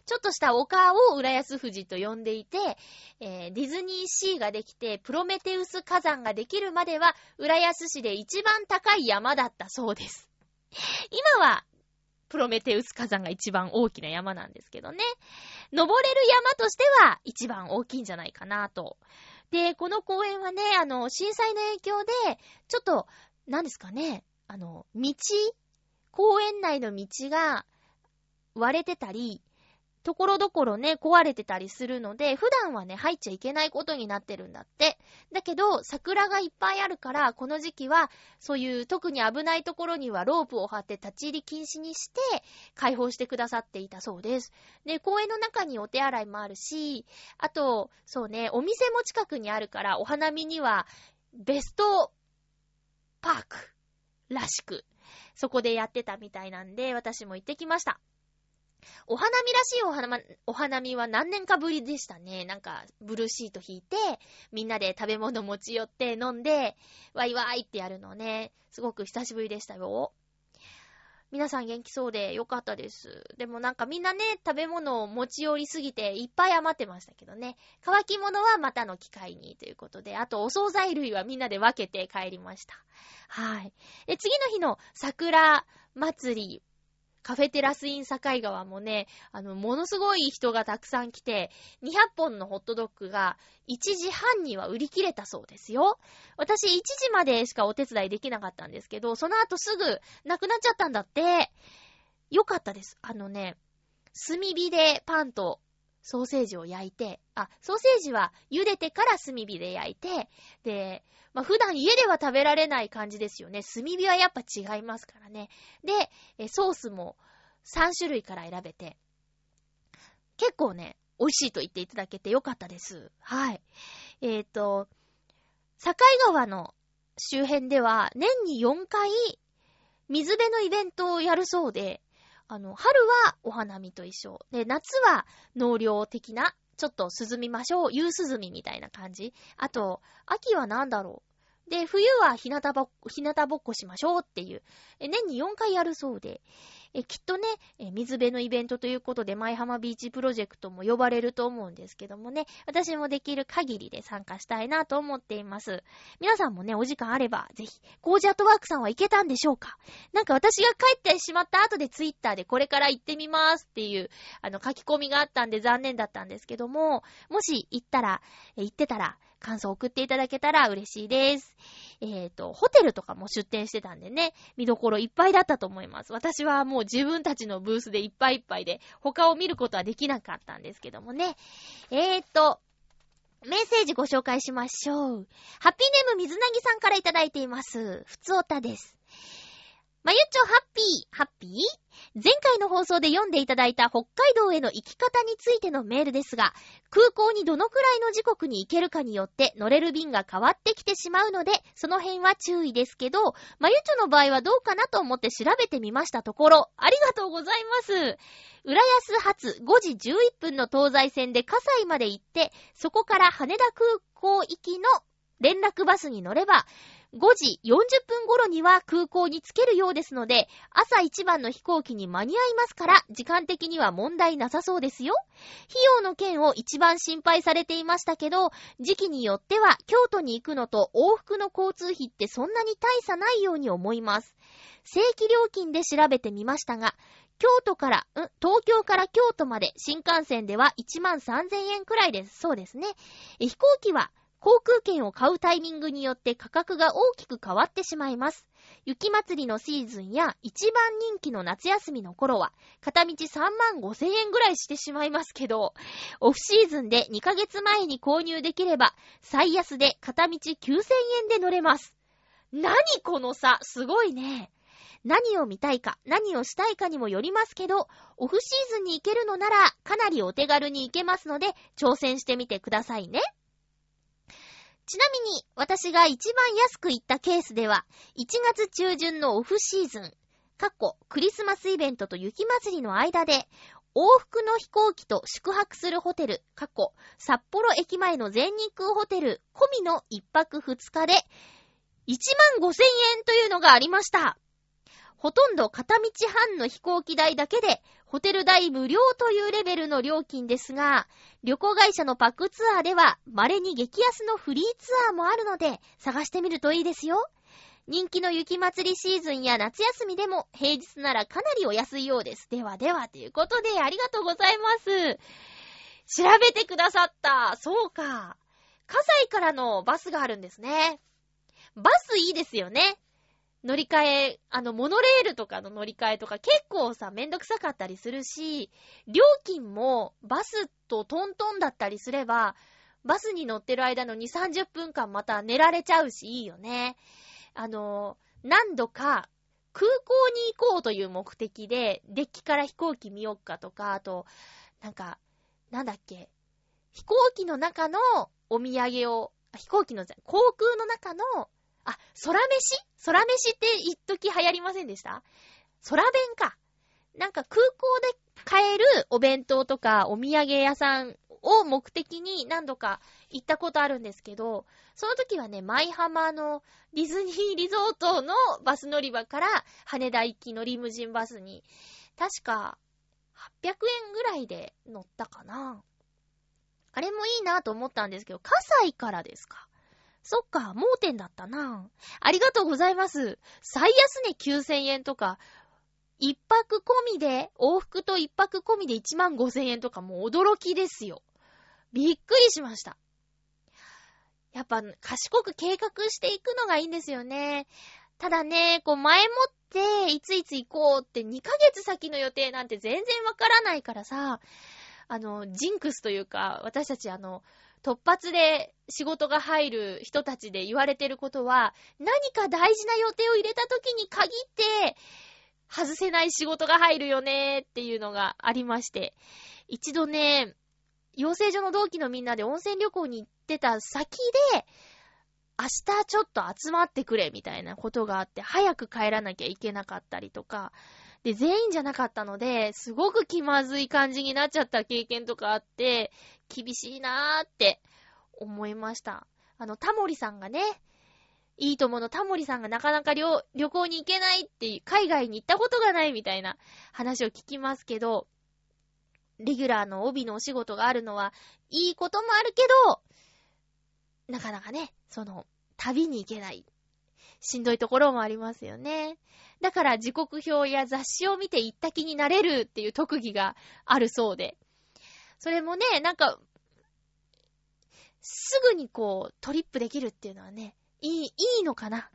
ちょっとした丘を浦安富士と呼んでいて、えー、ディズニーシーができて、プロメテウス火山ができるまでは、浦安市で一番高い山だったそうです。今は、プロメテウス火山が一番大きな山なんですけどね。登れる山としては一番大きいんじゃないかなと。で、この公園はね、あの、震災の影響で、ちょっと、何ですかね、あの、道、公園内の道が割れてたり、ところどころね、壊れてたりするので、普段はね、入っちゃいけないことになってるんだって。だけど、桜がいっぱいあるから、この時期は、そういう特に危ないところにはロープを張って立ち入り禁止にして、開放してくださっていたそうです。で、公園の中にお手洗いもあるし、あと、そうね、お店も近くにあるから、お花見には、ベストパークらしく、そこでやってたみたいなんで、私も行ってきました。お花見らしいお花、お花見は何年かぶりでしたね。なんか、ブルーシート引いて、みんなで食べ物持ち寄って飲んで、ワイワイってやるのね、すごく久しぶりでしたよ。皆さん元気そうでよかったです。でもなんかみんなね、食べ物を持ち寄りすぎていっぱい余ってましたけどね。乾き物はまたの機会にということで、あとお惣菜類はみんなで分けて帰りました。はい。で、次の日の桜祭りカフェテラスイン境川もね、あの、ものすごい人がたくさん来て、200本のホットドッグが1時半には売り切れたそうですよ。私1時までしかお手伝いできなかったんですけど、その後すぐなくなっちゃったんだって。よかったです。あのね、炭火でパンとソーセージを焼いて、あ、ソーセージは茹でてから炭火で焼いて、で、まあ、普段家では食べられない感じですよね。炭火はやっぱ違いますからね。で、ソースも3種類から選べて、結構ね、美味しいと言っていただけてよかったです。はい。えっ、ー、と、境川の周辺では年に4回水辺のイベントをやるそうで、あの、春はお花見と一緒。で、夏は農業的な、ちょっと涼みましょう。夕涼みみたいな感じ。あと、秋は何だろう。で、冬は日向ぼっこ、日向ぼっこしましょうっていう、年に4回やるそうで、えきっとね、え水辺のイベントということで、舞浜ビーチプロジェクトも呼ばれると思うんですけどもね、私もできる限りで参加したいなと思っています。皆さんもね、お時間あれば、ぜひ、コージアットワークさんは行けたんでしょうか？なんか私が帰ってしまった後でツイッターでこれから行ってみますっていう、あの、書き込みがあったんで残念だったんですけども、もし行ったら、え行ってたら、感想を送っていただけたら嬉しいです。えっ、ー、と、ホテルとかも出店してたんでね、見どころいっぱいだったと思います。私はもう自分たちのブースでいっぱいいっぱいで、他を見ることはできなかったんですけどもね。えっ、ー、と、メッセージご紹介しましょう。ハッピーネーム水なぎさんからいただいています。ふつおたです。まゆっちょハッピー、ハッピー？前回の放送で読んでいただいた北海道への行き方についてのメールですが、空港にどのくらいの時刻に行けるかによって乗れる便が変わってきてしまうので、その辺は注意ですけど、まゆっちょの場合はどうかなと思って調べてみましたところ、ありがとうございます。浦安発5時11分の東西線で葛西まで行って、そこから羽田空港行きの連絡バスに乗れば、5時40分頃には空港に着けるようですので、朝一番の飛行機に間に合いますから、時間的には問題なさそうですよ。費用の件を一番心配されていましたけど、時期によっては京都に行くのと往復の交通費ってそんなに大差ないように思います。正規料金で調べてみましたが、京都から、ん東京から京都まで新幹線では1万3000円くらいです。そうですね。飛行機は航空券を買うタイミングによって価格が大きく変わってしまいます。雪祭りのシーズンや一番人気の夏休みの頃は、片道3万5千円ぐらいしてしまいますけど、オフシーズンで2ヶ月前に購入できれば、最安で片道9千円で乗れます。何この差すごいね。何を見たいか、何をしたいかにもよりますけど、オフシーズンに行けるのなら、かなりお手軽に行けますので、挑戦してみてくださいね。ちなみに、私が一番安く行ったケースでは、1月中旬のオフシーズン、過去、クリスマスイベントと雪祭りの間で、往復の飛行機と宿泊するホテル、過去、札幌駅前の全日空ホテル、込みの1泊2日で、1万5千円というのがありました。ほとんど片道半の飛行機代だけで、ホテル代無料というレベルの料金ですが、旅行会社のパックツアーでは、稀に激安のフリーツアーもあるので、探してみるといいですよ。人気の雪祭りシーズンや夏休みでも平日ならかなりお安いようです。ではでは、ということでありがとうございます。調べてくださった。そうか。葛西からのバスがあるんですね。バスいいですよね。乗り換え、あの、モノレールとかの乗り換えとか結構さ、めんどくさかったりするし、料金もバスとトントンだったりすれば、バスに乗ってる間の2、30分間また寝られちゃうし、いいよね。あの、何度か空港に行こうという目的で、デッキから飛行機見よっかとか、あと、なんか、なんだっけ、飛行機の中のお土産を、飛行機の、航空の中のあ、空飯？空飯って一時流行りませんでした？空弁か。なんか空港で買えるお弁当とかお土産屋さんを目的に何度か行ったことあるんですけど、その時はね、舞浜のディズニーリゾートのバス乗り場から羽田行きのリムジンバスに、確か800円ぐらいで乗ったかな。あれもいいなと思ったんですけど、葛西からですか？そっか、盲点だったな。ありがとうございます。最安値9000円とか、一泊込みで、往復と一泊込みで1万5000円とかもう驚きですよ。びっくりしました。やっぱ、賢く計画していくのがいいんですよね。ただね、こう前もって、いついつ行こうって2ヶ月先の予定なんて全然わからないからさ、あの、ジンクスというか、私たちあの、突発で仕事が入る人たちで言われてることは、何か大事な予定を入れた時に限って、外せない仕事が入るよねっていうのがありまして。一度ね、養成所の同期のみんなで温泉旅行に行ってた先で、明日ちょっと集まってくれみたいなことがあって、早く帰らなきゃいけなかったりとか、で、全員じゃなかったので、すごく気まずい感じになっちゃった経験とかあって、厳しいなーって思いました。あの、タモリさんがね、いいとものタモリさんがなかなか旅旅行に行けないっていう、海外に行ったことがないみたいな話を聞きますけど、レギュラーの帯のお仕事があるのは、いいこともあるけど、なかなかね、その、旅に行けない。しんどいところもありますよね。だから時刻表や雑誌を見て行った気になれるっていう特技があるそうで。それもね、なんか、すぐにこう、トリップできるっていうのはね、いい、いいのかな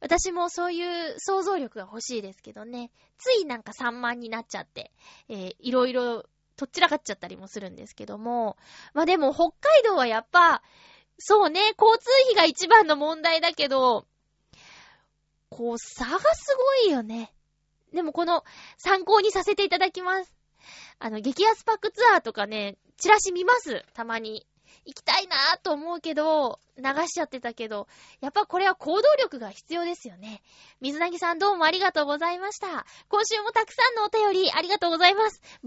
私もそういう想像力が欲しいですけどね。ついなんか散漫になっちゃって、えー、いろいろとっちらかっちゃったりもするんですけども。まあでも北海道はやっぱ、そうね、交通費が一番の問題だけど、こう、差がすごいよね。でもこの、参考にさせていただきます。あの、激安パックツアーとかね、チラシ見ます。たまに。行きたいなぁと思うけど、流しちゃってたけど、やっぱこれは行動力が必要ですよね。水なぎさんどうもありがとうございました。今週もたくさんのお便りありがとうございます。